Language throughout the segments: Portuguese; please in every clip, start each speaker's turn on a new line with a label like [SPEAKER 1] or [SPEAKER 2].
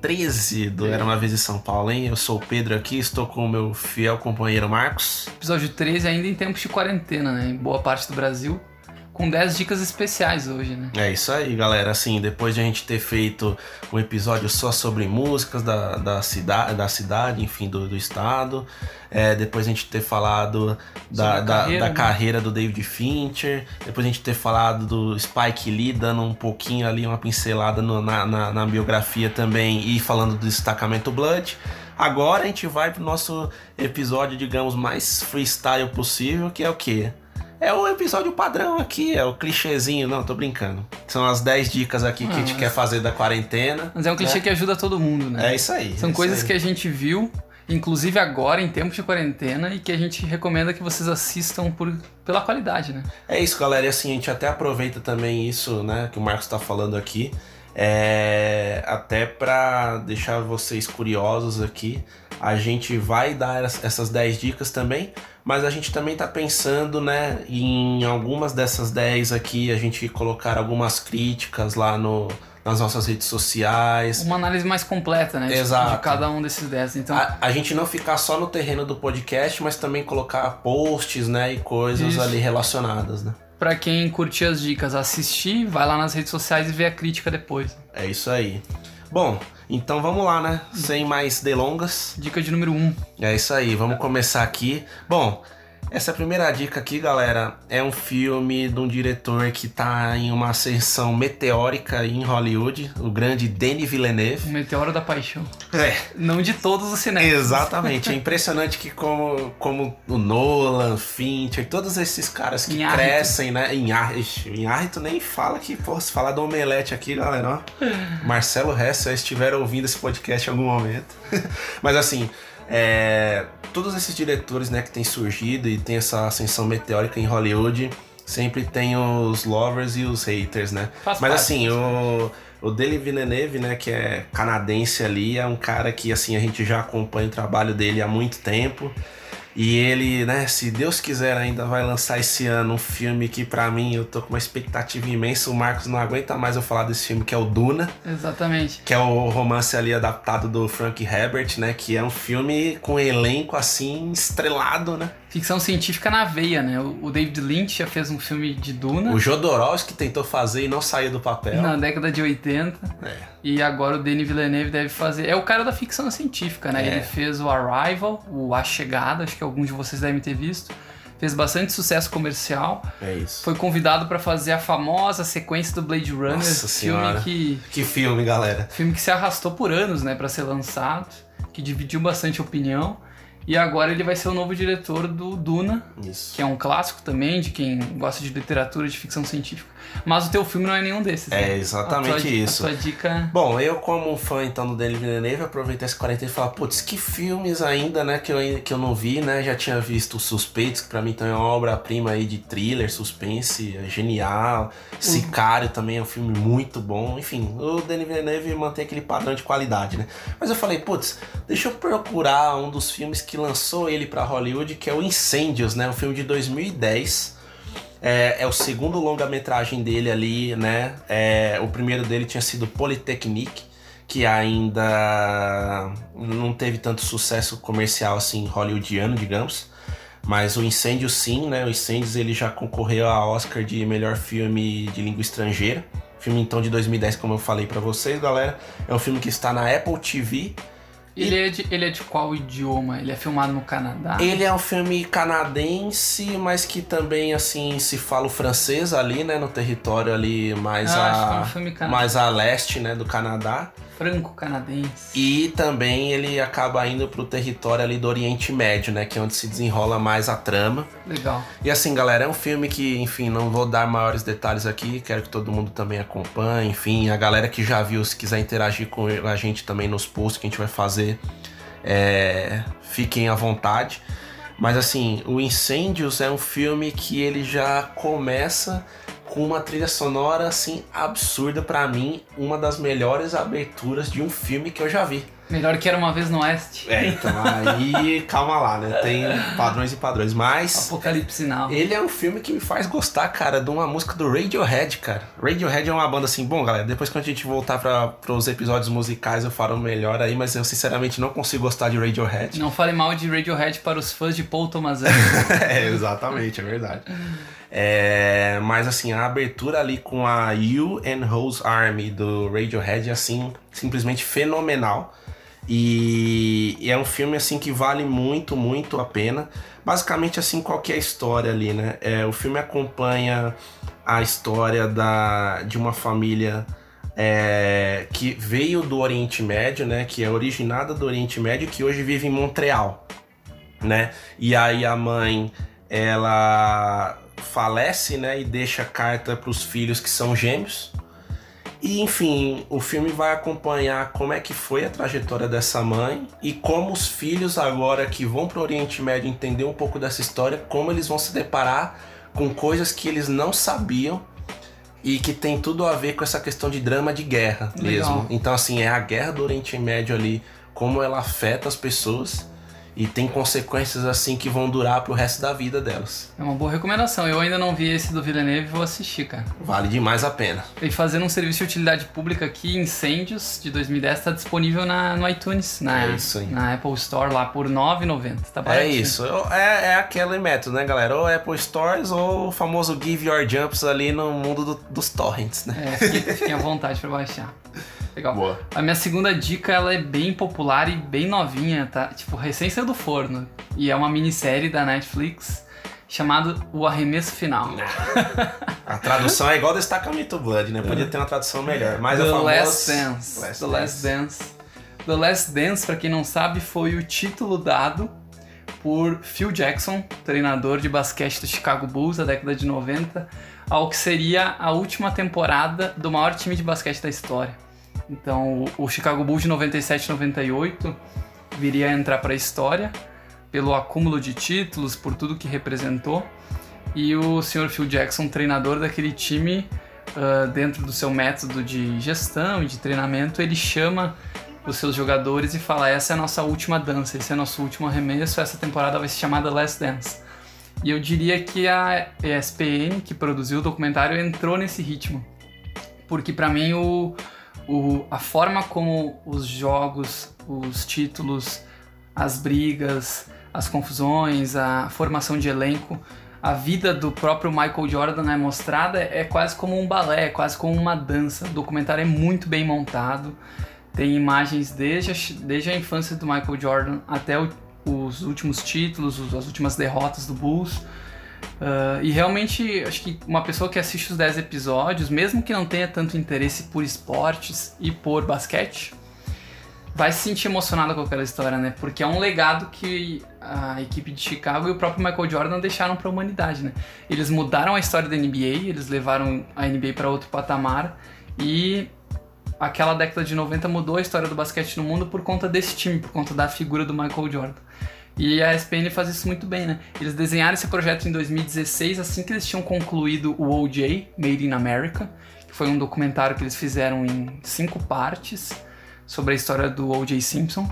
[SPEAKER 1] 13 do Era uma Vez em São Paulo, hein? Eu sou o Pedro aqui, estou com o meu fiel companheiro Marcos.
[SPEAKER 2] Episódio 13 ainda em tempos de quarentena, né? Em boa parte do Brasil. Com 10 dicas especiais hoje, né?
[SPEAKER 1] É isso aí, galera. Assim, depois de a gente ter feito um episódio só sobre músicas da, da, cidade, da cidade, enfim, do, do estado. é, depois a gente ter falado da, da,
[SPEAKER 2] carreira,
[SPEAKER 1] da
[SPEAKER 2] né?
[SPEAKER 1] carreira do David Fincher. Depois a gente ter falado do Spike Lee, dando um pouquinho ali, uma pincelada no- na, na, na biografia também. E falando do destacamento Blood. Agora a gente vai pro nosso episódio, digamos, mais freestyle possível, que é o quê? É o episódio padrão aqui, é o clichêzinho. Não, tô brincando. São as 10 dicas aqui que a gente
[SPEAKER 2] Ah,
[SPEAKER 1] quer fazer da quarentena.
[SPEAKER 2] Mas é um clichê que ajuda todo mundo, né?
[SPEAKER 1] É isso aí.
[SPEAKER 2] São
[SPEAKER 1] é
[SPEAKER 2] coisas
[SPEAKER 1] aí.
[SPEAKER 2] que a gente viu, inclusive agora, em tempos de quarentena, e que a gente recomenda que vocês assistam por, pela qualidade, né?
[SPEAKER 1] É isso, galera. E assim, a gente até aproveita também isso, né, que o Marcos tá falando aqui. É, até pra deixar vocês curiosos aqui, a gente vai dar es- essas 10 dicas também, mas a gente também tá pensando, né, em algumas dessas 10 aqui, a gente colocar algumas críticas lá no, nas nossas redes sociais.
[SPEAKER 2] Uma análise mais completa, né?
[SPEAKER 1] Exato.
[SPEAKER 2] De cada um desses 10. Então,
[SPEAKER 1] A, a gente não ficar só no terreno do podcast, mas também colocar posts, né, e coisas
[SPEAKER 2] Isso.
[SPEAKER 1] ali relacionadas, né?
[SPEAKER 2] pra quem curtir as dicas, assistir, vai lá nas redes sociais e vê a crítica depois.
[SPEAKER 1] É isso aí. Bom, então vamos lá, né? Sem mais delongas.
[SPEAKER 2] Dica de número 1.
[SPEAKER 1] É isso aí, vamos começar aqui. Bom, essa primeira dica aqui, galera, é um filme de um diretor que tá em uma ascensão meteórica em Hollywood, o grande Denis Villeneuve.
[SPEAKER 2] O Meteoro da Paixão.
[SPEAKER 1] É,
[SPEAKER 2] Não de todos os cinemas.
[SPEAKER 1] exatamente. É impressionante que como, como o Nolan, Fincher, todos esses caras que
[SPEAKER 2] Inhárritu.
[SPEAKER 1] crescem, né? Inhárritu, Inhárritu nem fala que, pô, se falar do Omelete aqui, galera, ó. Marcelo Hess, se estiver ouvindo esse podcast em algum momento. Mas assim, é, todos esses diretores, né, que têm surgido e tem essa ascensão meteórica em Hollywood, sempre tem os lovers e os haters, né?
[SPEAKER 2] Faz
[SPEAKER 1] Mas
[SPEAKER 2] parte,
[SPEAKER 1] assim, o, o Denis Villeneuve, né, que é canadense ali, é um cara que assim a gente já acompanha o trabalho dele há muito tempo. E ele, né, se Deus quiser, ainda vai lançar esse ano um filme que pra mim eu tô com uma expectativa imensa. O Marcos não aguenta mais eu falar desse filme, que é o Duna,
[SPEAKER 2] Exatamente.
[SPEAKER 1] que é o romance ali adaptado do Frank Herbert, né, que é um filme com elenco assim estrelado, né?
[SPEAKER 2] Ficção científica na veia, né? O David Lynch já fez um filme de Duna
[SPEAKER 1] O Jodorowsky tentou fazer e não saiu do papel.
[SPEAKER 2] na década de 80.
[SPEAKER 1] É.
[SPEAKER 2] E agora o Denis Villeneuve deve fazer. É o cara da ficção científica, né?
[SPEAKER 1] É.
[SPEAKER 2] Ele fez o Arrival, o A Chegada, acho que alguns de vocês devem ter visto. Fez bastante sucesso comercial.
[SPEAKER 1] É isso.
[SPEAKER 2] Foi convidado para fazer a famosa sequência do Blade Runner,
[SPEAKER 1] Nossa
[SPEAKER 2] filme
[SPEAKER 1] Senhora.
[SPEAKER 2] que
[SPEAKER 1] Que filme, galera.
[SPEAKER 2] filme que se arrastou por anos, né, para ser lançado, que dividiu bastante opinião. E agora ele vai ser o novo diretor do Duna,
[SPEAKER 1] Isso.
[SPEAKER 2] que é um clássico também de quem gosta de literatura de ficção científica. Mas o teu filme não é nenhum desses.
[SPEAKER 1] É
[SPEAKER 2] né?
[SPEAKER 1] exatamente
[SPEAKER 2] tua,
[SPEAKER 1] isso.
[SPEAKER 2] A tua dica.
[SPEAKER 1] Bom, eu como fã então do Denis Villeneuve, aproveitei esse quarentena e falar, putz, que filmes ainda, né, que eu, que eu não vi, né, já tinha visto Suspeitos, que pra mim também é uma obra-prima aí de thriller, suspense, é genial, Sicário também é um filme muito bom, enfim, o Denis Villeneuve mantém aquele padrão de qualidade, né, mas eu falei, putz, deixa eu procurar um dos filmes que lançou ele pra Hollywood, que é o Incêndios, né, um filme de 2010, é, é o segundo longa-metragem dele ali, né? É, o primeiro dele tinha sido Polytechnique, que ainda não teve tanto sucesso comercial assim hollywoodiano, digamos. Mas o Incêndio sim, né? O Incêndios ele já concorreu a Oscar de melhor filme de língua estrangeira. Filme então de 2010, como eu falei pra vocês, galera. É um filme que está na Apple TV
[SPEAKER 2] Ele é, de, ele é de qual idioma? Ele é filmado no Canadá?
[SPEAKER 1] Ele é um filme canadense, mas que também, assim, se fala o francês ali, né? No território ali mais,
[SPEAKER 2] Ah, que é
[SPEAKER 1] a,
[SPEAKER 2] um
[SPEAKER 1] mais a leste, né? Do Canadá.
[SPEAKER 2] Franco-canadense.
[SPEAKER 1] E também ele acaba indo pro território ali do Oriente Médio, né? Que é onde se desenrola mais a trama.
[SPEAKER 2] Legal.
[SPEAKER 1] E assim, galera, é um filme que, enfim, não vou dar maiores detalhes aqui, quero que todo mundo também acompanhe. Enfim, a galera que já viu, se quiser interagir com a gente também nos posts que a gente vai fazer, é, fiquem à vontade. Mas assim, o Incêndios é um filme que ele já começa com uma trilha sonora assim absurda pra mim, uma das melhores aberturas de um filme que eu já vi.
[SPEAKER 2] Melhor que era uma vez no Oeste.
[SPEAKER 1] É, então aí calma lá, né? Tem padrões e padrões, mas
[SPEAKER 2] Apocalipse Now.
[SPEAKER 1] ele é um filme que me faz gostar, cara, de uma música do Radiohead, cara. Radiohead é uma banda assim, bom, galera, depois que a gente voltar para os episódios musicais eu falo melhor aí, mas eu sinceramente não consigo gostar de Radiohead.
[SPEAKER 2] Não fale mal de Radiohead para os fãs de Paul Thomas Anderson.
[SPEAKER 1] é, exatamente, é verdade. É, mas assim, a abertura ali com a You and Rose Army do Radiohead é assim, simplesmente fenomenal. E, e é um filme assim que vale muito, muito a pena. Basicamente assim, qual que é a história ali, né? É, o filme acompanha a história da, de uma família é, que veio do Oriente Médio, né? Que é originada do Oriente Médio, que hoje vive em Montreal, né? E aí a mãe, ela falece, né? E deixa carta para os filhos que são gêmeos. E enfim, o filme vai acompanhar como é que foi a trajetória dessa mãe e como os filhos agora que vão para o Oriente Médio entender um pouco dessa história, como eles vão se deparar com coisas que eles não sabiam e que tem tudo a ver com essa questão de drama de guerra
[SPEAKER 2] Legal.
[SPEAKER 1] mesmo. Então assim, é a guerra do Oriente Médio ali, como ela afeta as pessoas e tem consequências assim que vão durar pro resto da vida delas.
[SPEAKER 2] É uma boa recomendação. Eu ainda não vi esse do Villeneuve e vou assistir, cara.
[SPEAKER 1] Vale demais a pena.
[SPEAKER 2] E fazendo um serviço de utilidade pública aqui, Incêndios, de 2010, está disponível na, no iTunes, na,
[SPEAKER 1] É isso aí.
[SPEAKER 2] na Apple Store, lá por R$ 9,90. Tá
[SPEAKER 1] É
[SPEAKER 2] baratinho.
[SPEAKER 1] isso, é, é aquele método, né, galera? Ou Apple Stores ou o famoso Give Your Jumps ali no mundo do- dos torrents, né?
[SPEAKER 2] É, fiquem, à vontade pra baixar. Legal.
[SPEAKER 1] Boa.
[SPEAKER 2] A minha segunda dica, ela é bem popular e bem novinha, tá? Tipo, recém saiu do forno. E é uma minissérie da Netflix chamada O Arremesso Final.
[SPEAKER 1] A tradução é igual Destacamento Blood, né? Podia ter uma tradução melhor. Mas
[SPEAKER 2] The
[SPEAKER 1] a famosa...
[SPEAKER 2] Last Dance.
[SPEAKER 1] Last
[SPEAKER 2] The Last Dance. The Last Dance, pra quem não sabe, foi o título dado por Phil Jackson, treinador de basquete do Chicago Bulls da década de 90, ao que seria a última temporada do maior time de basquete da história. Então, o Chicago Bulls de 97 98 viria a entrar para a história pelo acúmulo de títulos, por tudo que representou. E o Sr. Phil Jackson, treinador daquele time, ah, dentro do seu método de gestão e de treinamento, ele chama os seus jogadores e fala: essa é a nossa última dança, esse é nosso último arremesso, essa temporada vai se chamar The Last Dance. E eu diria que a ESPN, que produziu o documentário, entrou nesse ritmo. Porque pra mim o, o, a forma como os jogos, os títulos, as brigas, as confusões, a formação de elenco, a vida do próprio Michael Jordan é mostrada é quase como um balé, é quase como uma dança. O documentário é muito bem montado, tem imagens desde a, desde a infância do Michael Jordan até o- os últimos títulos, os- as últimas derrotas do Bulls. Ah, e realmente, acho que uma pessoa que assiste os 10 episódios, mesmo que não tenha tanto interesse por esportes e por basquete, vai se sentir emocionada com aquela história, né? Porque é um legado que a equipe de Chicago e o próprio Michael Jordan deixaram para a humanidade, né? Eles mudaram a história da NBA, eles levaram a NBA para outro patamar e aquela década de 90 mudou a história do basquete no mundo por conta desse time, por conta da figura do Michael Jordan. E a ESPN faz isso muito bem, né? Eles desenharam esse projeto em 2016, assim que eles tinham concluído o OJ, Made in America, que foi um documentário que eles fizeram em cinco partes sobre a história do O.J. Simpson,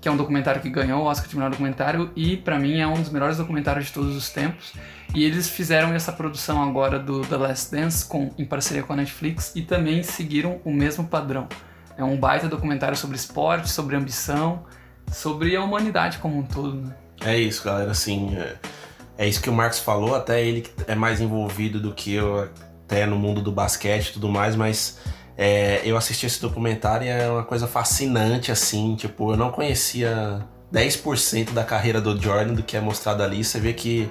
[SPEAKER 2] que é um documentário que ganhou o Oscar de melhor documentário e pra mim é um dos melhores documentários de todos os tempos. E eles fizeram essa produção agora do The Last Dance com, em parceria com a Netflix e também seguiram o mesmo padrão. É um baita documentário sobre esporte, sobre ambição, sobre a humanidade como um todo. Né?
[SPEAKER 1] É isso, galera. Assim, é, é isso que o Marcos falou. Até ele é mais envolvido do que eu, até no mundo do basquete e tudo mais, mas É, eu assisti esse documentário e é uma coisa fascinante, assim. Tipo, eu não conhecia 10% da carreira do Jordan, do que é mostrado ali. Você vê que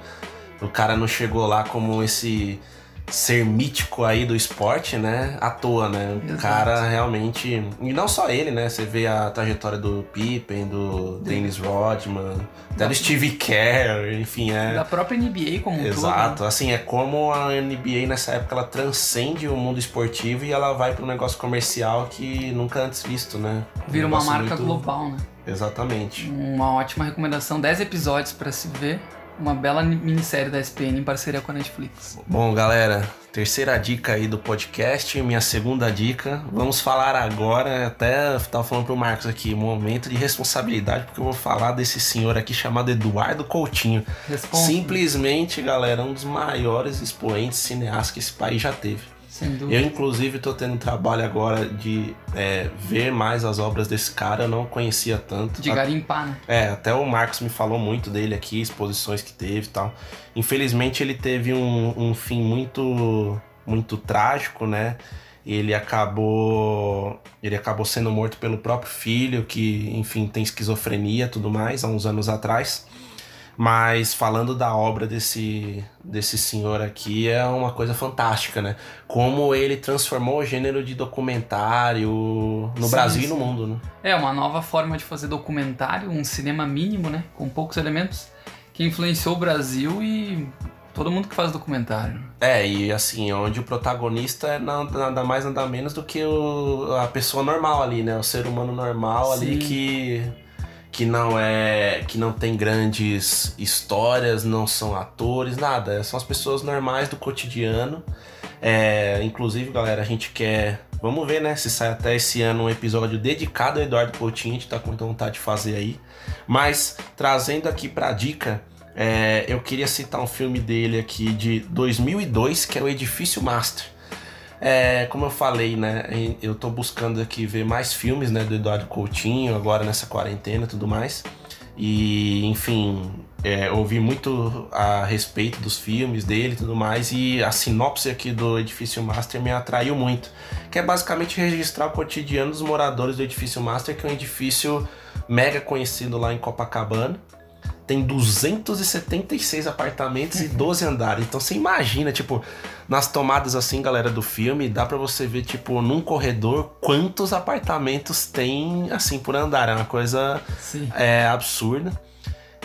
[SPEAKER 1] o cara não chegou lá como esse ser mítico aí do esporte, né? À toa, né? O cara realmente. E não só ele, né? Você vê a trajetória do Pippen, do Dennis Rodman, até do Steve Kerr, enfim, é.
[SPEAKER 2] Da própria NBA como um
[SPEAKER 1] Exato,
[SPEAKER 2] todo. né?
[SPEAKER 1] assim, é como a NBA nessa época ela transcende o mundo esportivo e ela vai para um negócio comercial que nunca antes visto, né? Um
[SPEAKER 2] Vira uma marca
[SPEAKER 1] muito-
[SPEAKER 2] global, né?
[SPEAKER 1] Exatamente.
[SPEAKER 2] Uma ótima recomendação, 10 episódios pra se ver. Uma bela ni- minissérie da SPN em parceria com a Netflix.
[SPEAKER 1] Bom, galera, terceira dica aí do podcast, minha segunda dica. Vamos falar agora, até tava falando pro Marcos aqui, momento de responsabilidade, porque eu vou falar desse senhor aqui chamado Eduardo Coutinho.
[SPEAKER 2] Responde.
[SPEAKER 1] Simplesmente, galera, um dos maiores expoentes cineastas que esse país já teve. Eu, inclusive, tô tendo trabalho agora de é, ver mais as obras desse cara, eu não conhecia tanto.
[SPEAKER 2] De garimpar, né?
[SPEAKER 1] É, até o Marcos me falou muito dele aqui, exposições que teve e tal. Infelizmente ele teve um, um fim muito, muito trágico, né? Ele acabou, ele acabou sendo morto pelo próprio filho, que, enfim, tem esquizofrenia e tudo mais, há uns anos atrás. Mas falando da obra desse, desse senhor aqui, é uma coisa fantástica, né? Como ele transformou o gênero de documentário no
[SPEAKER 2] Sim,
[SPEAKER 1] Brasil e
[SPEAKER 2] sim.
[SPEAKER 1] no mundo, né?
[SPEAKER 2] É uma nova forma de fazer documentário, um cinema mínimo, né? Com poucos elementos, que influenciou o Brasil e todo mundo que faz documentário.
[SPEAKER 1] É, e assim, onde o protagonista é na- nada mais, nada menos do que o- a pessoa normal ali, né? O ser humano normal ali
[SPEAKER 2] Sim.
[SPEAKER 1] que, que não é. que não tem grandes histórias, não são atores, nada. São as pessoas normais do cotidiano. É, inclusive, galera, a gente quer. Vamos ver, né? Se sai até esse ano um episódio dedicado ao Eduardo Coutinho, a gente tá com muita vontade de fazer aí. Mas, trazendo aqui pra dica, é, eu queria citar um filme dele aqui de 2002, que é o Edifício Master. É, como eu falei, né? Eu tô buscando aqui ver mais filmes, né? Do Eduardo Coutinho, agora nessa quarentena e tudo mais. E, enfim, é, ouvi muito a respeito dos filmes dele e tudo mais. E a sinopse aqui do Edifício Master me atraiu muito. Que é basicamente registrar o cotidiano dos moradores do Edifício Master, que é um edifício mega conhecido lá em Copacabana tem 276 apartamentos e 12 andares. Então você imagina, tipo, nas tomadas assim, galera, do filme, dá pra você ver, tipo, num corredor, quantos apartamentos tem, assim, por andar. É uma coisa é, absurda.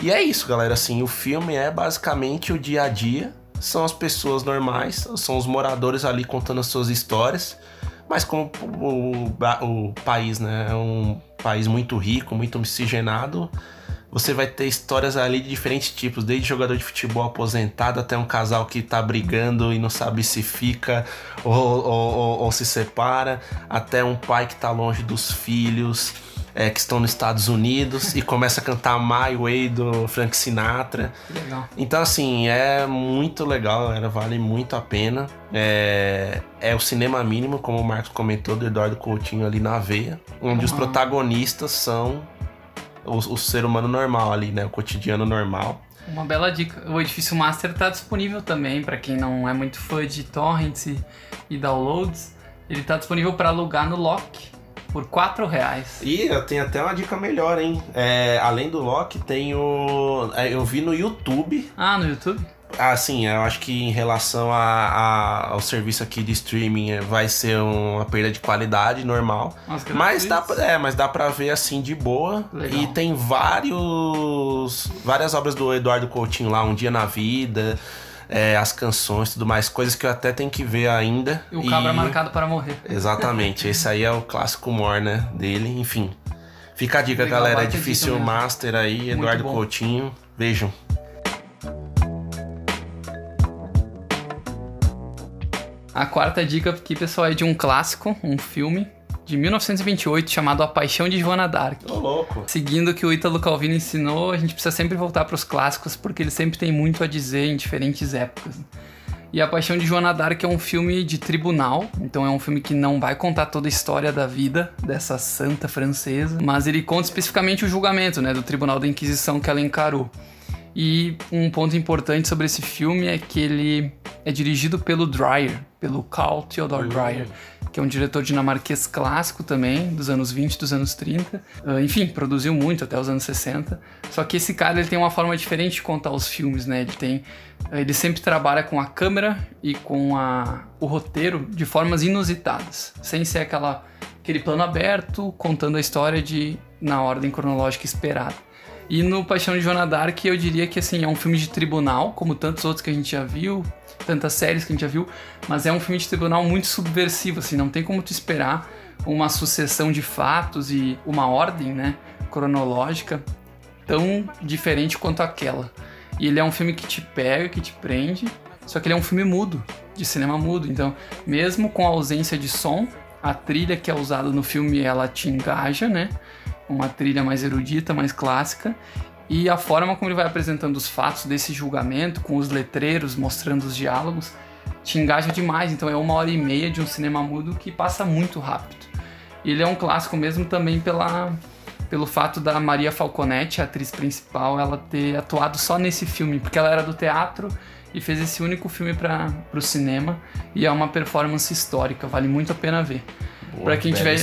[SPEAKER 1] E é isso, galera, assim, o filme é basicamente o dia a dia. São as pessoas normais, são os moradores ali contando as suas histórias. Mas como o, o, o país, né, é um país muito rico, muito miscigenado, você vai ter histórias ali de diferentes tipos, desde jogador de futebol aposentado até um casal que tá brigando e não sabe se fica ou, ou- ou- ou se separa, até um pai que tá longe dos filhos, é, que estão nos Estados Unidos e começa a cantar My Way do Frank Sinatra.
[SPEAKER 2] Legal.
[SPEAKER 1] Então, assim, é muito legal, galera, vale muito a pena. É, é o cinema mínimo, como o Marcos comentou, do Eduardo Coutinho ali na veia, onde os
[SPEAKER 2] Uhum.
[SPEAKER 1] protagonistas são o, o ser humano normal ali, né? O cotidiano normal.
[SPEAKER 2] Uma bela dica. O Edifício Master tá disponível também para quem não é muito fã de torrents e, e downloads. Ele tá disponível para alugar no Lock por 4 reais.
[SPEAKER 1] E eu tenho até uma dica melhor, hein? É, além do Loki, tem o. é, Eu vi no YouTube.
[SPEAKER 2] Ah, no YouTube?
[SPEAKER 1] Assim, eu acho que em relação a- a- ao serviço aqui de streaming é, vai ser uma perda de qualidade normal.
[SPEAKER 2] Nossa,
[SPEAKER 1] Mas dá, pra- é, mas dá pra ver assim de boa.
[SPEAKER 2] Legal.
[SPEAKER 1] E tem vários. várias obras do Eduardo Coutinho lá, Um Dia na Vida, é, as canções e tudo mais, coisas que eu até tenho que ver ainda.
[SPEAKER 2] E o cabra marcado para morrer.
[SPEAKER 1] Exatamente, esse aí é o clássico humor, né? Dele, enfim. Fica a dica,
[SPEAKER 2] Legal,
[SPEAKER 1] galera. É difícil. Master aí, Eduardo
[SPEAKER 2] bom.
[SPEAKER 1] Coutinho. Vejam.
[SPEAKER 2] A quarta dica aqui, pessoal, é de um clássico, um filme de 1928 chamado A Paixão de Joana d'Arc.
[SPEAKER 1] Ô, louco.
[SPEAKER 2] Seguindo o que o Ítalo Calvino ensinou, a gente precisa sempre voltar para os clássicos porque eles sempre têm muito a dizer em diferentes épocas. E A Paixão de Joana d'Arc é um filme de tribunal, então é um filme que não vai contar toda a história da vida dessa santa francesa, mas ele conta especificamente o julgamento, né, do Tribunal da Inquisição que ela encarou. E um ponto importante sobre esse filme é que ele é dirigido pelo Dreyer, pelo Carl Theodor Dreyer, que que é um diretor dinamarquês clássico também, dos anos 20, dos anos 30. Uh, enfim, produziu muito até os anos 60. Só que esse cara ele tem uma forma diferente de contar os filmes, né? Ele tem ele sempre trabalha com a câmera e com a, o roteiro de formas inusitadas, sem ser aquela aquele plano aberto contando a história de na ordem cronológica esperada. E no Paixão de Joana Dark eu diria que assim é um filme de tribunal, como tantos outros que a gente já viu, tantas séries que a gente já viu, mas é um filme de tribunal muito subversivo, assim, não tem como tu esperar uma sucessão de fatos e uma ordem, né, cronológica tão diferente quanto aquela. E ele é um filme que te pega, que te prende, só que ele é um filme mudo, de cinema mudo. Então, mesmo com a ausência de som, a trilha que é usada no filme ela te engaja, né? Uma trilha mais erudita, mais clássica. E a forma como ele vai apresentando os fatos desse julgamento, com os letreiros mostrando os diálogos, te engaja demais. Então é uma hora e meia de um cinema mudo que passa muito rápido. Ele é um clássico mesmo também pela, pelo fato da Maria Falconetti, a atriz principal, ela ter atuado só nesse filme, porque ela era do teatro e fez esse único filme para o cinema e é uma performance histórica, vale muito a pena ver.
[SPEAKER 1] Para quem tiver.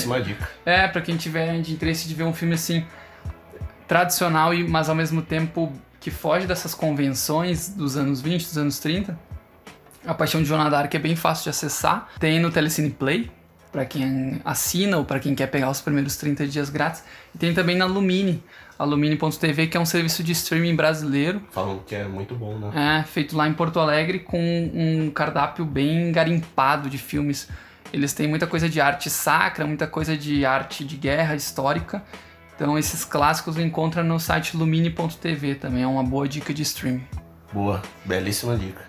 [SPEAKER 2] É, para quem tiver de interesse de ver um filme assim tradicional e mas ao mesmo tempo que foge dessas convenções dos anos 20, dos anos 30. A Paixão de Joana d'Arc é bem fácil de acessar. Tem no Telecine Play, para quem assina ou para quem quer pegar os primeiros 30 dias grátis. E tem também na Lumine, alumine.tv, que é um serviço de streaming brasileiro.
[SPEAKER 1] Falam que é muito bom, né?
[SPEAKER 2] É, feito lá em Porto Alegre com um cardápio bem garimpado de filmes. Eles têm muita coisa de arte sacra, muita coisa de arte de guerra histórica então esses clássicos encontra no site lumine.tv também, é uma boa dica de streaming.
[SPEAKER 1] Boa, belíssima dica.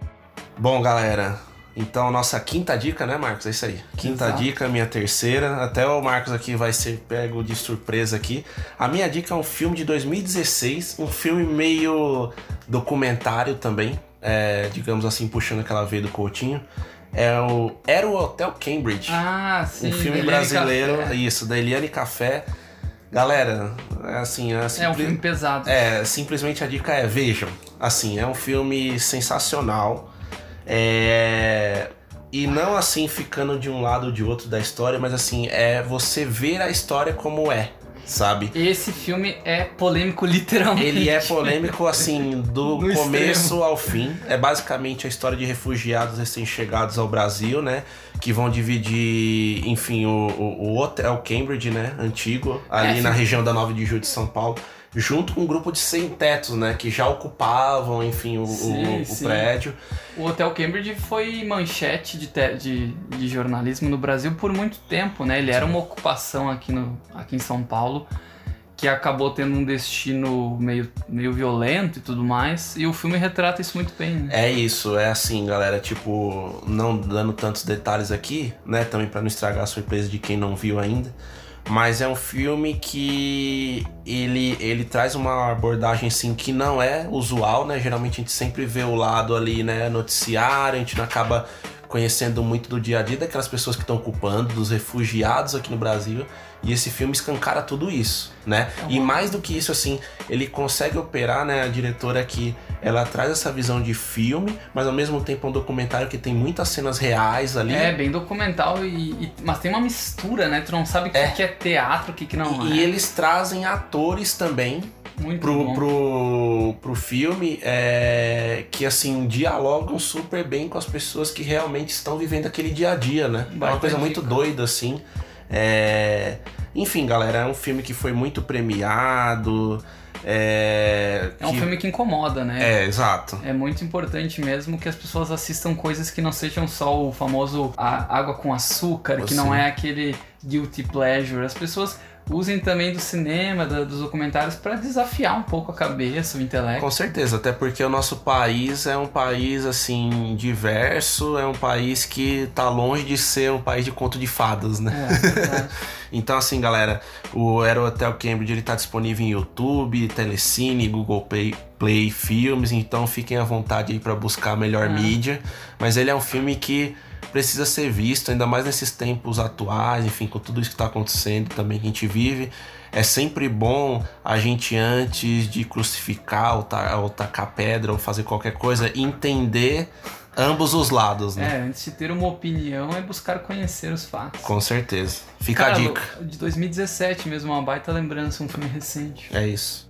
[SPEAKER 1] Bom, galera, então nossa quinta dica, né, Marcos? É isso aí. Quinta Exato. dica, minha terceira. Até o Marcos aqui vai ser pego de surpresa aqui. A minha dica é um filme de 2016, um filme meio documentário também, é, digamos assim, puxando aquela veia do Coutinho. É o Era o Hotel Cambridge.
[SPEAKER 2] Ah, sim.
[SPEAKER 1] Um filme brasileiro, Café. isso, da Eliane Café. Galera, é assim, é,
[SPEAKER 2] simples... é um filme pesado.
[SPEAKER 1] É, simplesmente a dica é vejam. Assim, é um filme sensacional. É... E não assim ficando de um lado ou de outro da história, mas assim, é você ver a história como é sabe?
[SPEAKER 2] Esse filme é polêmico literalmente.
[SPEAKER 1] Ele é polêmico assim do começo extremo. ao fim. É basicamente a história de refugiados recém-chegados ao Brasil, né? Que vão dividir, enfim, o, o, o hotel Cambridge, né? Antigo, ali é, na região da 9 de Julho de São Paulo junto com um grupo de sem-tetos, né? Que já ocupavam, enfim, o, sim, o, o prédio.
[SPEAKER 2] O Hotel Cambridge foi manchete de, de, de, jornalismo no Brasil por muito tempo, né? Ele era uma ocupação aqui, no, aqui em São Paulo que acabou tendo um destino meio, meio violento e tudo mais. E o filme retrata isso muito bem, né?
[SPEAKER 1] É isso, é assim, galera. Tipo, não dando tantos detalhes aqui, né? Também para não estragar a surpresa de quem não viu ainda. Mas é um filme que ele, ele traz uma abordagem assim que não é usual, né? Geralmente a gente sempre vê o lado ali, né, noticiário, a gente não acaba conhecendo muito do dia a dia daquelas pessoas que estão ocupando, dos refugiados aqui no Brasil. E esse filme escancara tudo isso, né? E mais do que isso, assim, ele consegue operar, né? A diretora aqui, ela traz essa visão de filme, mas ao mesmo tempo é um documentário que tem muitas cenas reais ali.
[SPEAKER 2] É, bem documental, e, e mas tem uma mistura, né? Tu não sabe o que é, que é teatro, o que, que não
[SPEAKER 1] e,
[SPEAKER 2] é.
[SPEAKER 1] E eles trazem atores também
[SPEAKER 2] muito
[SPEAKER 1] pro,
[SPEAKER 2] bom.
[SPEAKER 1] pro, pro filme é, que assim dialogam super bem com as pessoas que realmente estão vivendo aquele dia a dia, né? é uma coisa muito doida assim. É... Enfim, galera, é um filme que foi muito premiado. É,
[SPEAKER 2] é um
[SPEAKER 1] que...
[SPEAKER 2] filme que incomoda, né?
[SPEAKER 1] É, exato.
[SPEAKER 2] É muito importante mesmo que as pessoas assistam coisas que não sejam só o famoso água com açúcar, que não é aquele guilty pleasure. As pessoas usem também do cinema, da, dos documentários para desafiar um pouco a cabeça, o intelecto.
[SPEAKER 1] Com certeza, até porque o nosso país é um país assim diverso, é um país que tá longe de ser um país de conto de fadas, né?
[SPEAKER 2] É,
[SPEAKER 1] então assim, galera, o Aero Hotel Cambridge ele tá disponível em YouTube, Telecine, Google Play, Play Filmes, então fiquem à vontade aí para buscar a melhor é. mídia, mas ele é um filme que precisa ser visto, ainda mais nesses tempos atuais, enfim, com tudo isso que está acontecendo também que a gente vive. É sempre bom a gente, antes de crucificar ou, ta ou tacar pedra ou fazer qualquer coisa, entender Ambos os lados, né?
[SPEAKER 2] É, antes de ter uma opinião é buscar conhecer os fatos.
[SPEAKER 1] Com certeza. Fica
[SPEAKER 2] Cara,
[SPEAKER 1] a dica.
[SPEAKER 2] De 2017 mesmo, uma baita lembrança, um filme recente.
[SPEAKER 1] É isso.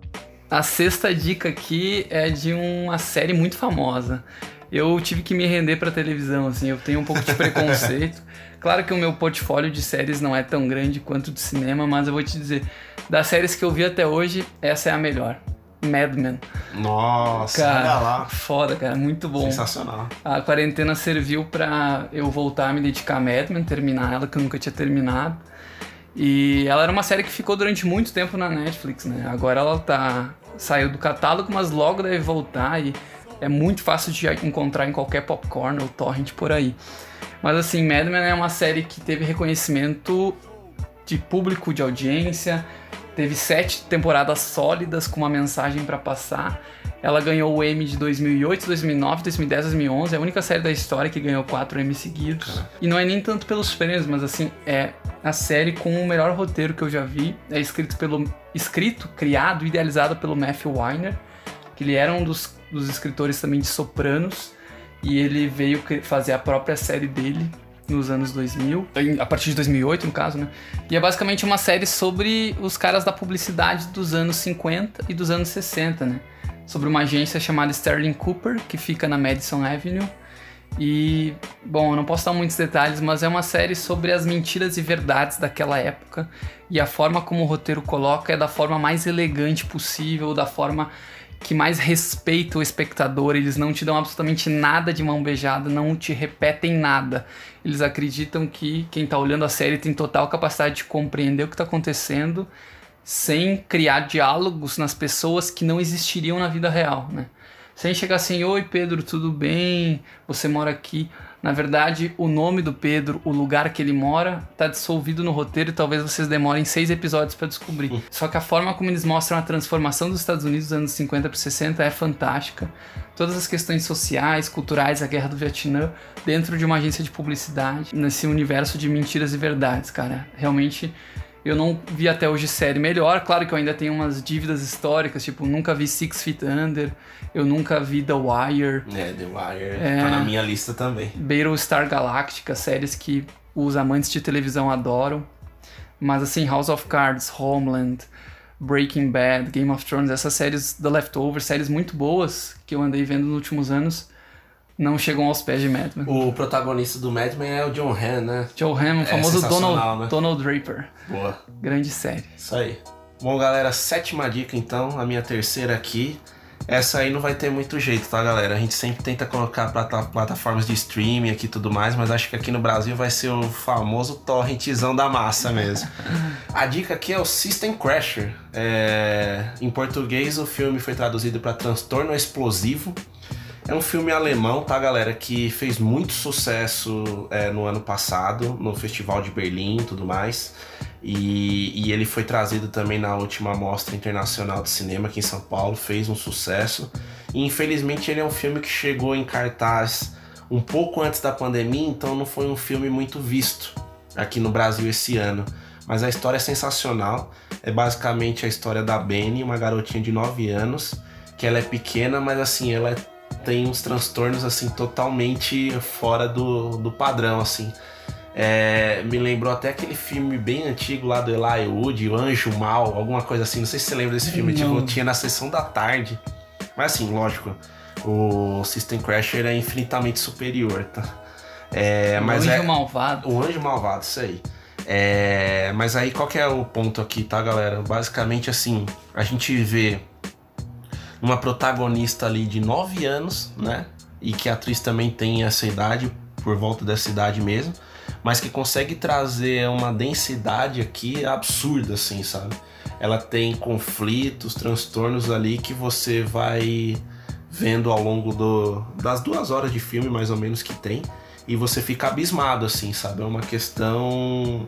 [SPEAKER 2] A sexta dica aqui é de uma série muito famosa. Eu tive que me render pra televisão, assim, eu tenho um pouco de preconceito. Claro que o meu portfólio de séries não é tão grande quanto de cinema, mas eu vou te dizer, das séries que eu vi até hoje, essa é a melhor. Mad Men.
[SPEAKER 1] Nossa,
[SPEAKER 2] Cara,
[SPEAKER 1] lá.
[SPEAKER 2] foda, cara, muito bom.
[SPEAKER 1] Sensacional.
[SPEAKER 2] A quarentena serviu pra eu voltar a me dedicar a Mad Men, terminar ela, que eu nunca tinha terminado. E ela era uma série que ficou durante muito tempo na Netflix, né? Agora ela tá saiu do catálogo, mas logo deve voltar e é muito fácil de encontrar em qualquer popcorn ou torrent por aí. Mas assim, Mad Men é uma série que teve reconhecimento de público, de audiência, teve sete temporadas sólidas com uma mensagem pra passar. Ela ganhou o Emmy de 2008, 2009, 2010, 2011. É a única série da história que ganhou quatro Emmy seguidos. E não é nem tanto pelos prêmios, mas assim, é a série com o melhor roteiro que eu já vi. É escrito pelo escrito, criado, idealizado pelo Matthew Weiner, que ele era um dos, dos escritores também de Sopranos e ele veio fazer a própria série dele nos anos 2000, em- a partir de 2008 no caso, né? E é basicamente uma série sobre os caras da publicidade dos anos 50 e dos anos 60, né? Sobre uma agência chamada Sterling Cooper, que fica na Madison Avenue. E, bom, eu não posso dar muitos detalhes, mas é uma série sobre as mentiras e verdades daquela época. E a forma como o roteiro coloca é da forma mais elegante possível, da forma que mais respeita o espectador. Eles não te dão absolutamente nada de mão beijada, não te repetem nada. Eles acreditam que quem tá olhando a série tem total capacidade de compreender o que tá acontecendo sem criar diálogos nas pessoas que não existiriam na vida real, né? Sem chegar assim, oi Pedro, tudo bem? Você mora aqui. Na verdade, o nome do Pedro, o lugar que ele mora, tá dissolvido no roteiro e talvez vocês demorem seis episódios pra descobrir. Só que a forma como eles mostram a transformação dos Estados Unidos dos anos 50 para 60 é fantástica. Todas as questões sociais, culturais, a guerra do Vietnã, dentro de uma agência de publicidade, nesse universo de mentiras e verdades, cara. Realmente eu não vi até hoje série melhor. Claro que eu ainda tenho umas dívidas históricas, tipo, nunca vi Six Feet Under, eu nunca vi The Wire,
[SPEAKER 1] É, The Wire
[SPEAKER 2] É.
[SPEAKER 1] tá na minha lista também.
[SPEAKER 2] Battlestar Galactica, séries que os amantes de televisão adoram. Mas assim, House of Cards, Homeland, Breaking Bad, Game of Thrones, essas séries The Leftovers, séries muito boas que eu andei vendo nos últimos anos, não chegam aos pés de Mad Men.
[SPEAKER 1] O protagonista do Mad Men é o John Han, né?
[SPEAKER 2] Joe Hamm, o famoso
[SPEAKER 1] sensacional,
[SPEAKER 2] Donald,
[SPEAKER 1] né?
[SPEAKER 2] Donald Draper.
[SPEAKER 1] Boa.
[SPEAKER 2] Grande série.
[SPEAKER 1] Isso aí. Bom, galera, sétima dica então, a minha terceira aqui. Essa aí não vai ter muito jeito, tá, galera? A gente sempre tenta colocar plata- plataformas de streaming aqui e tudo mais, mas acho que aqui no Brasil vai ser o famoso torrentzão da massa mesmo. A dica aqui é o System Crasher. É, Em português, o filme foi traduzido para Transtorno Explosivo. É um filme alemão, tá, galera? Que fez muito sucesso é, no ano passado, no Festival de Berlim e tudo mais. E, e ele foi trazido também na última Mostra Internacional de Cinema aqui em São Paulo, fez um sucesso. E infelizmente ele é um filme que chegou em cartaz um pouco antes da pandemia, então não foi um filme muito visto aqui no Brasil esse ano. Mas a história é sensacional. É basicamente a história da Benny, uma garotinha de 9 anos, que ela é pequena, mas assim, ela tem uns transtornos assim totalmente fora do, do padrão, assim. É, me lembrou até aquele filme bem antigo lá do Eli Wood, O Anjo Mal, alguma coisa assim. Não sei se você lembra desse filme,
[SPEAKER 2] Não.
[SPEAKER 1] tipo, tinha na sessão da tarde. Mas assim, lógico, o System Crasher é infinitamente superior, tá? É, mas
[SPEAKER 2] o
[SPEAKER 1] é,
[SPEAKER 2] Anjo Malvado.
[SPEAKER 1] o Anjo Malvado, isso aí. É, mas aí qual que é o ponto aqui, tá, galera? Basicamente assim, a gente vê uma protagonista ali de 9 anos, né? E que a atriz também tem essa idade, por volta dessa idade mesmo, mas que consegue trazer uma densidade aqui absurda, assim, sabe? Ela tem conflitos, transtornos ali que você vai vendo ao longo do, das duas horas de filme, mais ou menos, que tem e você fica abismado, assim, sabe? É uma questão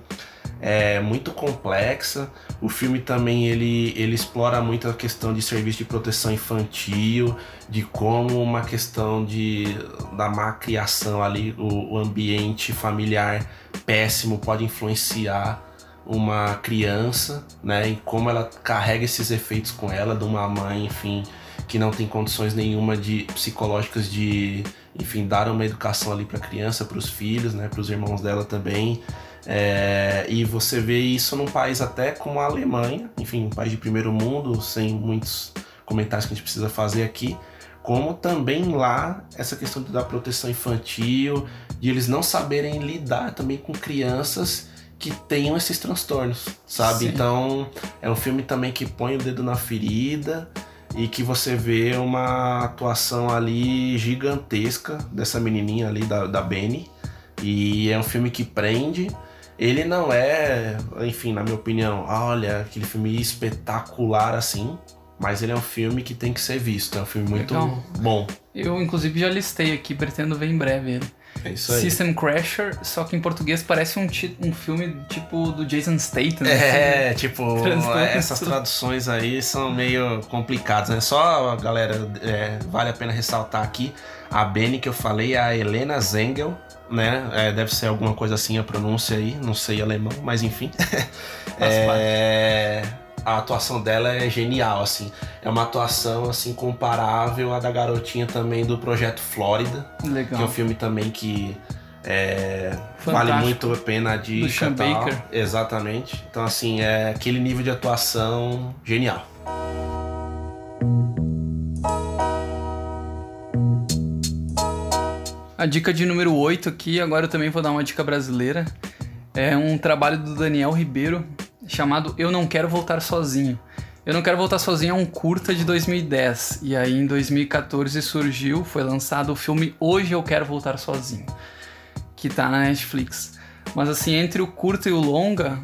[SPEAKER 1] é, muito complexa. O filme também ele, ele explora muito a questão de serviço de proteção infantil, de como uma questão de da má criação ali, o, o ambiente familiar péssimo pode influenciar uma criança, né? E como ela carrega esses efeitos com ela, de uma mãe, enfim, que não tem condições nenhuma de psicológicas de, enfim, dar uma educação ali para a criança, para os filhos, né, para os irmãos dela também. É, e você vê isso num país até como a Alemanha, enfim, um país de primeiro mundo, sem muitos comentários que a gente precisa fazer aqui, como também lá essa questão da proteção infantil, de eles não saberem lidar também com crianças que tenham esses transtornos, sabe?
[SPEAKER 2] Sim.
[SPEAKER 1] Então é um filme também que põe o dedo na ferida e que você vê uma atuação ali gigantesca dessa menininha ali da, da Benny. E é um filme que prende. Ele não é, enfim, na minha opinião, olha, aquele filme espetacular assim. Mas ele é um filme que tem que ser visto. É um filme muito
[SPEAKER 2] Legal.
[SPEAKER 1] bom.
[SPEAKER 2] Eu, inclusive, já listei aqui, pretendo ver em breve ele.
[SPEAKER 1] É isso aí.
[SPEAKER 2] System Crasher, só que em português parece um, um filme tipo do Jason Statham.
[SPEAKER 1] É,
[SPEAKER 2] assim.
[SPEAKER 1] tipo, essas traduções aí são meio complicadas, né? Só, galera, é, vale a pena ressaltar aqui, a Benny que eu falei a Helena Zengel, né? É, deve ser alguma coisa assim a pronúncia aí, não sei alemão, mas enfim. É, a atuação dela é genial, assim. É uma atuação, assim, comparável à da garotinha também do Projeto Flórida, que é um filme também que é, vale muito a pena a dica.
[SPEAKER 2] Do Sean
[SPEAKER 1] tal.
[SPEAKER 2] Baker.
[SPEAKER 1] Exatamente. Então, assim, é aquele nível de atuação genial.
[SPEAKER 2] A dica de número 8 aqui, agora eu também vou dar uma dica brasileira. É um trabalho do Daniel Ribeiro chamado Eu Não Quero Voltar Sozinho. Eu Não Quero Voltar Sozinho é um curta de 2010. E aí em 2014 surgiu, foi lançado o filme Hoje Eu Quero Voltar Sozinho, que tá na Netflix. Mas assim, entre o curta e o longa,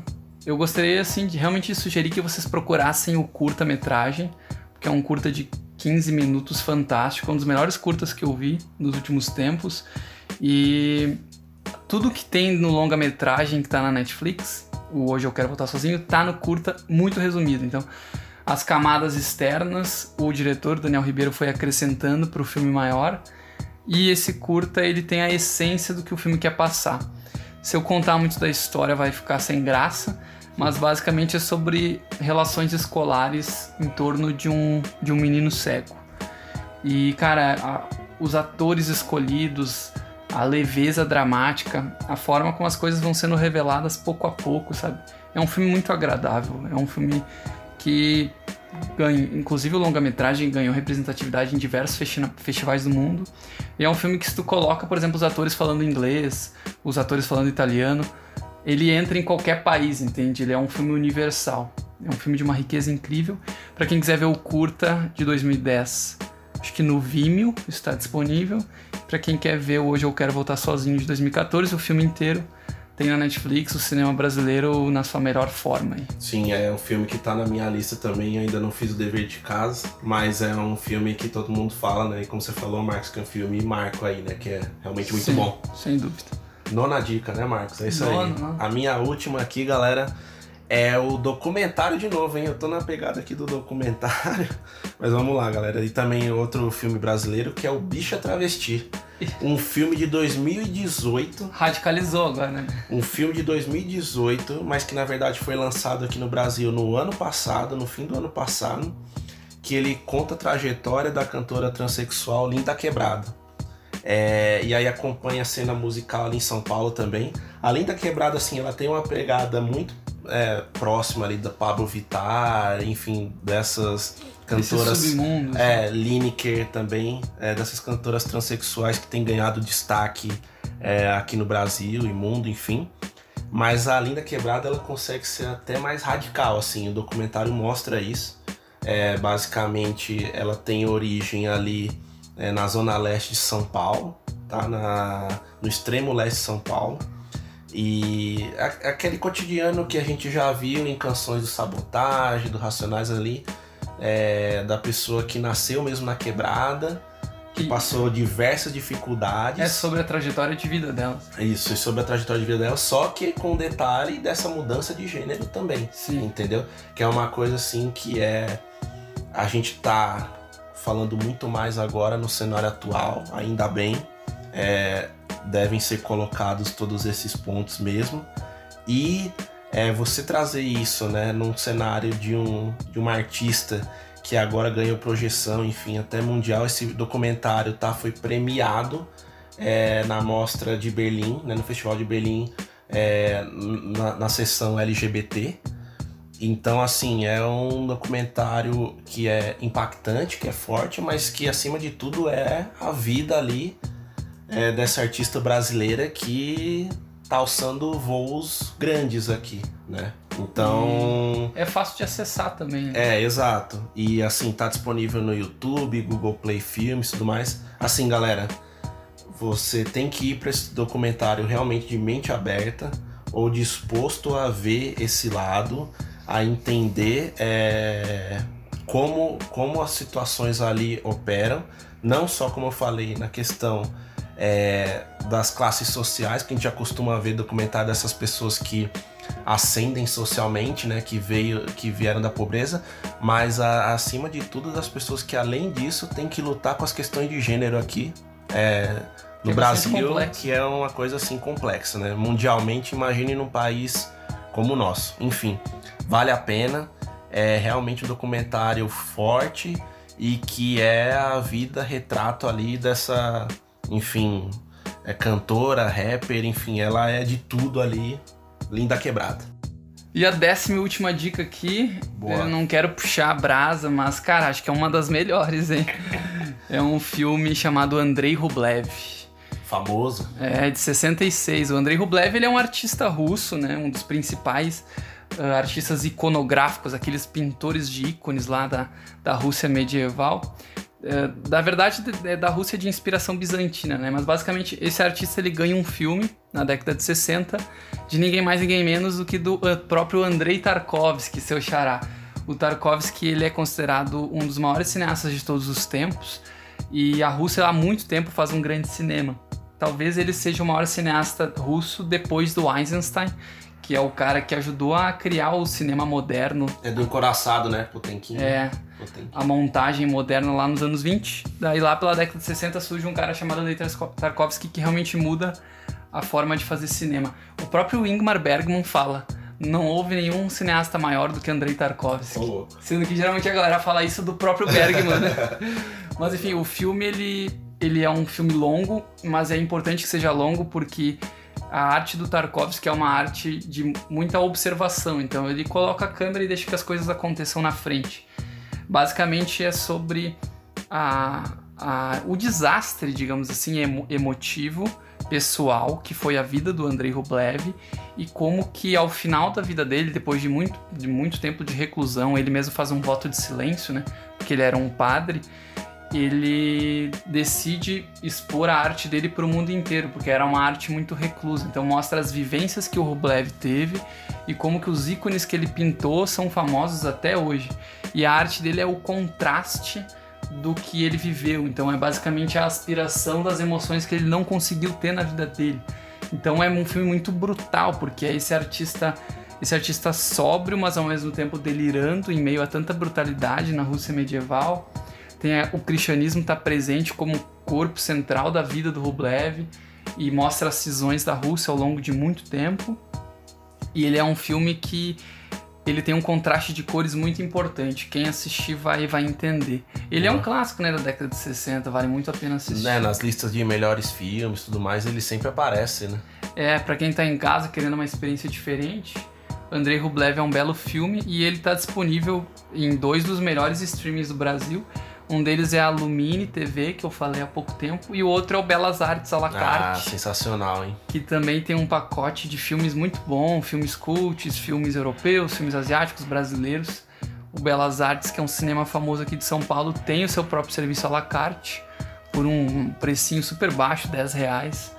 [SPEAKER 2] eu gostaria assim de realmente sugerir que vocês procurassem o curta-metragem, porque é um curta de 15 minutos fantástico, um dos melhores curtas que eu vi nos últimos tempos. E tudo que tem no longa-metragem que tá na Netflix, o Hoje Eu Quero Voltar Sozinho, tá no curta muito resumido. Então, as camadas externas, o diretor Daniel Ribeiro foi acrescentando para o filme maior. E esse curta, ele tem a essência do que o filme quer passar. Se eu contar muito da história, vai ficar sem graça, mas basicamente é sobre relações escolares em torno de um, de um menino cego. E, cara, a- os atores escolhidos, a leveza dramática, a forma como as coisas vão sendo reveladas pouco a pouco, sabe? É um filme muito agradável. É um filme que ganha, inclusive o longa-metragem ganhou representatividade em diversos festi- festivais do mundo. E é um filme que se tu coloca, por exemplo, os atores falando inglês, os atores falando italiano, ele entra em qualquer país, entende? Ele é um filme universal. É um filme de uma riqueza incrível. Pra quem quiser ver o curta de 2010, acho que no Vimeo está disponível. Pra quem quer ver Hoje Eu Quero Voltar Sozinho de 2014, o filme inteiro tem na Netflix, o cinema brasileiro na sua melhor forma. aí.
[SPEAKER 1] Sim, é um filme que tá na minha lista também, eu ainda não fiz o dever de casa, mas é um filme que todo mundo fala, né? E como você falou, Marcos, que é um filme marco aí, né? Que é realmente muito
[SPEAKER 2] Sim,
[SPEAKER 1] bom.
[SPEAKER 2] Sem dúvida.
[SPEAKER 1] Nona dica, né, Marcos? É isso aí.
[SPEAKER 2] Nona.
[SPEAKER 1] A minha última aqui, galera, é o documentário de novo, hein? Eu tô na pegada aqui do documentário. Mas vamos lá, galera. E também outro filme brasileiro que é o Bicha Travesti. Um filme de 2018.
[SPEAKER 2] Radicalizou agora, né?
[SPEAKER 1] Um filme de 2018, mas que na verdade foi lançado aqui no Brasil no ano passado, no fim do ano passado. Que ele conta a trajetória da cantora transexual Linda Quebrada. É, e aí acompanha a cena musical ali em São Paulo também. Além da quebrada, assim, ela tem uma pegada muito é, próxima ali da Pablo Vittar, enfim, dessas cantoras. É, Lineker também, é, dessas cantoras transexuais que têm ganhado destaque é, aqui no Brasil e mundo, enfim. Mas a Linda Quebrada ela consegue ser até mais radical, assim. O documentário mostra isso. É, basicamente, ela tem origem ali é, na zona leste de São Paulo, tá? Na, no extremo leste de São Paulo. E a- aquele cotidiano que a gente já viu em canções do Sabotagem, do Racionais ali, é, da pessoa que nasceu mesmo na quebrada, que passou diversas dificuldades.
[SPEAKER 2] É sobre a trajetória de vida dela.
[SPEAKER 1] Isso, e sobre a trajetória de vida dela, só que com detalhe dessa mudança de gênero também.
[SPEAKER 2] Sim.
[SPEAKER 1] Entendeu? Que é uma coisa assim que é. A gente tá falando muito mais agora no cenário atual, ainda bem. É, devem ser colocados todos esses pontos mesmo. E é, você trazer isso, né, num cenário de, um, de uma artista que agora ganhou projeção, enfim, até mundial. Esse documentário tá, foi premiado é, na mostra de Berlim, né, no Festival de Berlim, é, na, na sessão LGBT. Então, assim, é um documentário que é impactante, que é forte, mas que, acima de tudo, é a vida ali é, dessa artista brasileira que tá alçando voos grandes aqui, né? Então.
[SPEAKER 2] É fácil de acessar também. Né?
[SPEAKER 1] É, exato. E assim, tá disponível no YouTube, Google Play Filmes e tudo mais. Assim, galera, você tem que ir para esse documentário realmente de mente aberta ou disposto a ver esse lado, a entender é, como, como as situações ali operam, não só como eu falei na questão é, das classes sociais, que a gente já costuma ver documentário dessas pessoas que ascendem socialmente, né, que veio, que vieram da pobreza, mas a, acima de tudo das pessoas que além disso têm que lutar com as questões de gênero aqui é, no
[SPEAKER 2] é
[SPEAKER 1] Brasil, que é uma coisa assim complexa, né? Mundialmente, imagine num país como o nosso. Enfim, vale a pena. É realmente um documentário forte e que é a vida retrato ali dessa enfim, é cantora, rapper, enfim, ela é de tudo ali, linda quebrada.
[SPEAKER 2] E a décima e última dica aqui, Boa. eu não quero puxar a brasa, mas cara, acho que é uma das melhores, hein? é um filme chamado Andrei Rublev.
[SPEAKER 1] Famoso.
[SPEAKER 2] É, de 66. O Andrei Rublev, ele é um artista russo, né? Um dos principais uh, artistas iconográficos, aqueles pintores de ícones lá da, da Rússia medieval é, da verdade é da Rússia de inspiração bizantina, né? Mas basicamente esse artista ele ganha um filme na década de 60 de ninguém mais ninguém menos do que do uh, próprio Andrei Tarkovsky, seu xará. O Tarkovsky ele é considerado um dos maiores cineastas de todos os tempos e a Rússia há muito tempo faz um grande cinema. Talvez ele seja o maior cineasta russo depois do Eisenstein, que é o cara que ajudou a criar o cinema moderno.
[SPEAKER 1] É do encoraçado, né? Potenquinho.
[SPEAKER 2] É. Potenquinho. A montagem moderna lá nos anos 20. Daí lá pela década de 60 surge um cara chamado Andrei Tarkovsky que realmente muda a forma de fazer cinema. O próprio Ingmar Bergman fala. Não houve nenhum cineasta maior do que Andrei Tarkovsky. Oh. Sendo que geralmente a galera fala isso do próprio Bergman, né? Mas enfim, o filme ele, ele é um filme longo, mas é importante que seja longo porque a arte do Tarkovsky é uma arte de muita observação, então ele coloca a câmera e deixa que as coisas aconteçam na frente. Basicamente é sobre a, a, o desastre, digamos assim, emo, emotivo, pessoal, que foi a vida do Andrei Rublev e como que ao final da vida dele, depois de muito, de muito tempo de reclusão, ele mesmo faz um voto de silêncio, né? Porque ele era um padre ele decide expor a arte dele para o mundo inteiro, porque era uma arte muito reclusa. Então mostra as vivências que o Rublev teve e como que os ícones que ele pintou são famosos até hoje. E a arte dele é o contraste do que ele viveu. Então é basicamente a aspiração das emoções que ele não conseguiu ter na vida dele. Então é um filme muito brutal, porque é esse artista esse artista sóbrio, mas ao mesmo tempo delirando em meio a tanta brutalidade na Rússia medieval tem a, o cristianismo está presente como corpo central da vida do Rublev e mostra as cisões da Rússia ao longo de muito tempo. E ele é um filme que ele tem um contraste de cores muito importante. Quem assistir vai, vai entender. Ele uhum. é um clássico, né, da década de 60, vale muito a pena assistir.
[SPEAKER 1] Né, nas listas de melhores filmes e tudo mais, ele sempre aparece, né?
[SPEAKER 2] É, para quem tá em casa querendo uma experiência diferente, Andrei Rublev é um belo filme e ele tá disponível em dois dos melhores streams do Brasil. Um deles é a Lumine TV, que eu falei há pouco tempo, e o outro é o Belas Artes à la ah, carte.
[SPEAKER 1] Ah, sensacional, hein?
[SPEAKER 2] Que também tem um pacote de filmes muito bom, filmes cults, filmes europeus, filmes asiáticos, brasileiros. O Belas Artes, que é um cinema famoso aqui de São Paulo, tem o seu próprio serviço à la carte, por um precinho super baixo, 10 reais.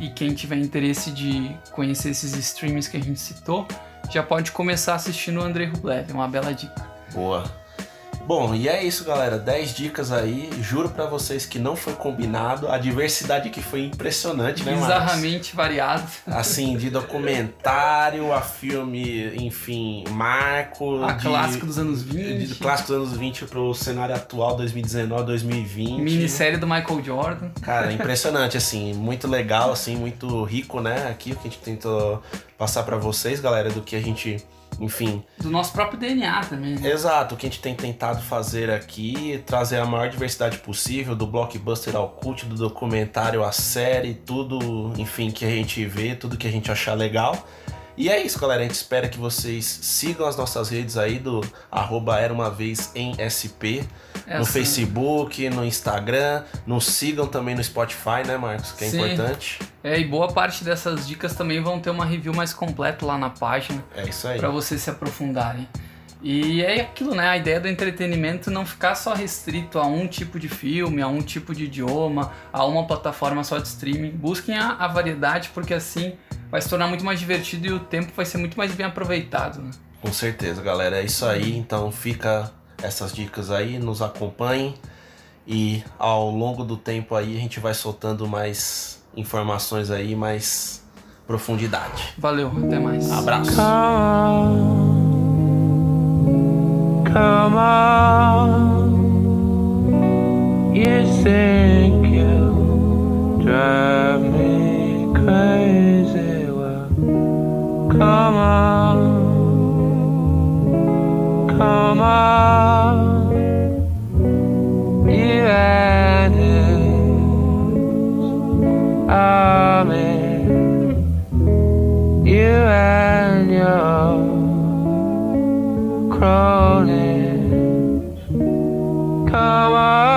[SPEAKER 2] E quem tiver interesse de conhecer esses streams que a gente citou, já pode começar assistindo o Andrei Rublev, é uma bela dica.
[SPEAKER 1] Boa. Bom, e é isso, galera. 10 dicas aí. Juro para vocês que não foi combinado. A diversidade que foi impressionante, né,
[SPEAKER 2] Bizarramente variado.
[SPEAKER 1] Assim, de documentário a filme, enfim, marco.
[SPEAKER 2] A de, clássico dos anos 20.
[SPEAKER 1] De clássico dos anos 20 pro cenário atual, 2019, 2020.
[SPEAKER 2] Minissérie do Michael Jordan.
[SPEAKER 1] Cara, impressionante, assim. Muito legal, assim, muito rico, né? Aqui o que a gente tentou passar para vocês, galera, do que a gente enfim.
[SPEAKER 2] Do nosso próprio DNA também. Né?
[SPEAKER 1] Exato, o que a gente tem tentado fazer aqui, trazer a maior diversidade possível, do blockbuster ao cult, do documentário à série, tudo, enfim, que a gente vê, tudo que a gente achar legal. E é isso, galera. A gente espera que vocês sigam as nossas redes aí do arroba Era Uma Vez em SP.
[SPEAKER 2] Essa-
[SPEAKER 1] No Facebook, no Instagram. Nos sigam também no Spotify, né, Marcos? Que é
[SPEAKER 2] Sim.
[SPEAKER 1] importante.
[SPEAKER 2] É, e boa parte dessas dicas também vão ter uma review mais completa lá na página.
[SPEAKER 1] É isso aí.
[SPEAKER 2] para vocês se aprofundarem. E é aquilo, né? A ideia do entretenimento não ficar só restrito a um tipo de filme, a um tipo de idioma, a uma plataforma só de streaming. Busquem a, a variedade, porque assim vai se tornar muito mais divertido e o tempo vai ser muito mais bem aproveitado. Né?
[SPEAKER 1] Com certeza, galera. É isso aí. Então fica essas dicas aí, nos acompanhem. E ao longo do tempo aí a gente vai soltando mais informações aí, mais profundidade.
[SPEAKER 2] Valeu, até mais.
[SPEAKER 1] Abraço.
[SPEAKER 3] come on. You think you drive me crazy? Well, come on, come on. You and. You and your. খাওয়া